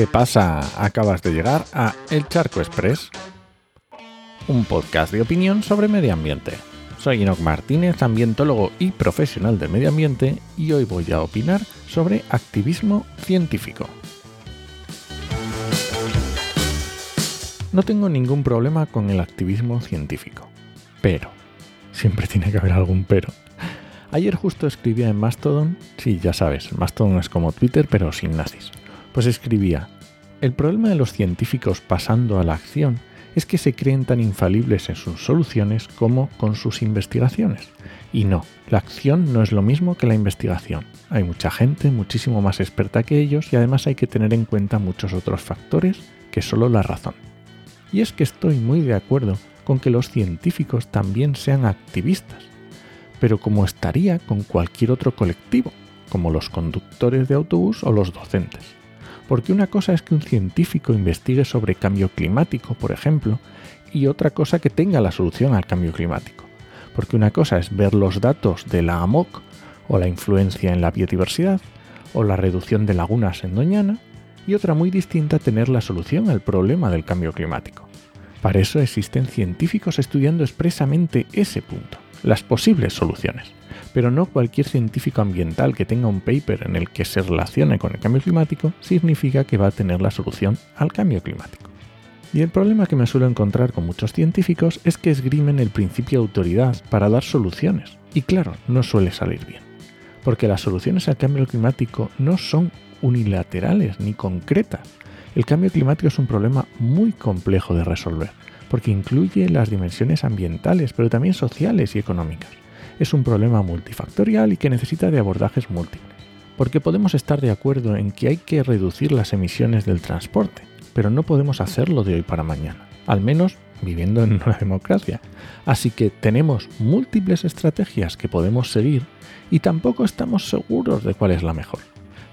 ¿Qué pasa? Acabas de llegar a El Charco Express, un podcast de opinión sobre medio ambiente. Soy Enoch Martínez, ambientólogo y profesional del medio ambiente, y hoy voy a opinar sobre activismo científico. No tengo ningún problema con el activismo científico, pero, siempre tiene que haber algún pero. Ayer justo escribía en Mastodon, sí, ya sabes, Mastodon es como Twitter pero sin nazis. Pues escribía, el problema de los científicos pasando a la acción es que se creen tan infalibles en sus soluciones como con sus investigaciones. Y no, la acción no es lo mismo que la investigación. Hay mucha gente muchísimo más experta que ellos y además hay que tener en cuenta muchos otros factores que solo la razón. Y es que estoy muy de acuerdo con que los científicos también sean activistas, pero como estaría con cualquier otro colectivo, como los conductores de autobús o los docentes. Porque una cosa es que un científico investigue sobre cambio climático, por ejemplo, y otra cosa que tenga la solución al cambio climático. Porque una cosa es ver los datos de la AMOC o la influencia en la biodiversidad o la reducción de lagunas en Doñana, y otra muy distinta tener la solución al problema del cambio climático. Para eso existen científicos estudiando expresamente ese punto las posibles soluciones, pero no cualquier científico ambiental que tenga un paper en el que se relacione con el cambio climático significa que va a tener la solución al cambio climático. Y el problema que me suelo encontrar con muchos científicos es que esgrimen el principio de autoridad para dar soluciones, y claro, no suele salir bien, porque las soluciones al cambio climático no son unilaterales ni concretas. El cambio climático es un problema muy complejo de resolver porque incluye las dimensiones ambientales, pero también sociales y económicas. Es un problema multifactorial y que necesita de abordajes múltiples. Porque podemos estar de acuerdo en que hay que reducir las emisiones del transporte, pero no podemos hacerlo de hoy para mañana, al menos viviendo en una democracia. Así que tenemos múltiples estrategias que podemos seguir y tampoco estamos seguros de cuál es la mejor.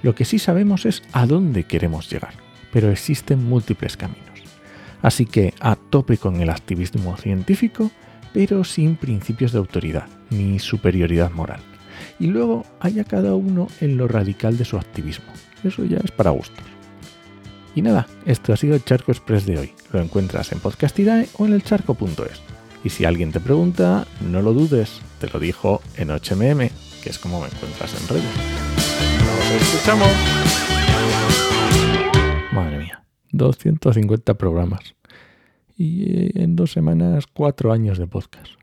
Lo que sí sabemos es a dónde queremos llegar, pero existen múltiples caminos. Así que a tope con el activismo científico, pero sin principios de autoridad ni superioridad moral. Y luego haya cada uno en lo radical de su activismo. Eso ya es para gustos. Y nada, esto ha sido el Charco Express de hoy. Lo encuentras en Podcastidae o en el charco.es. Y si alguien te pregunta, no lo dudes, te lo dijo en HMM, que es como me encuentras en redes. ¡Nos escuchamos! Madre mía. 250 programas. Y eh, en dos semanas, cuatro años de podcast.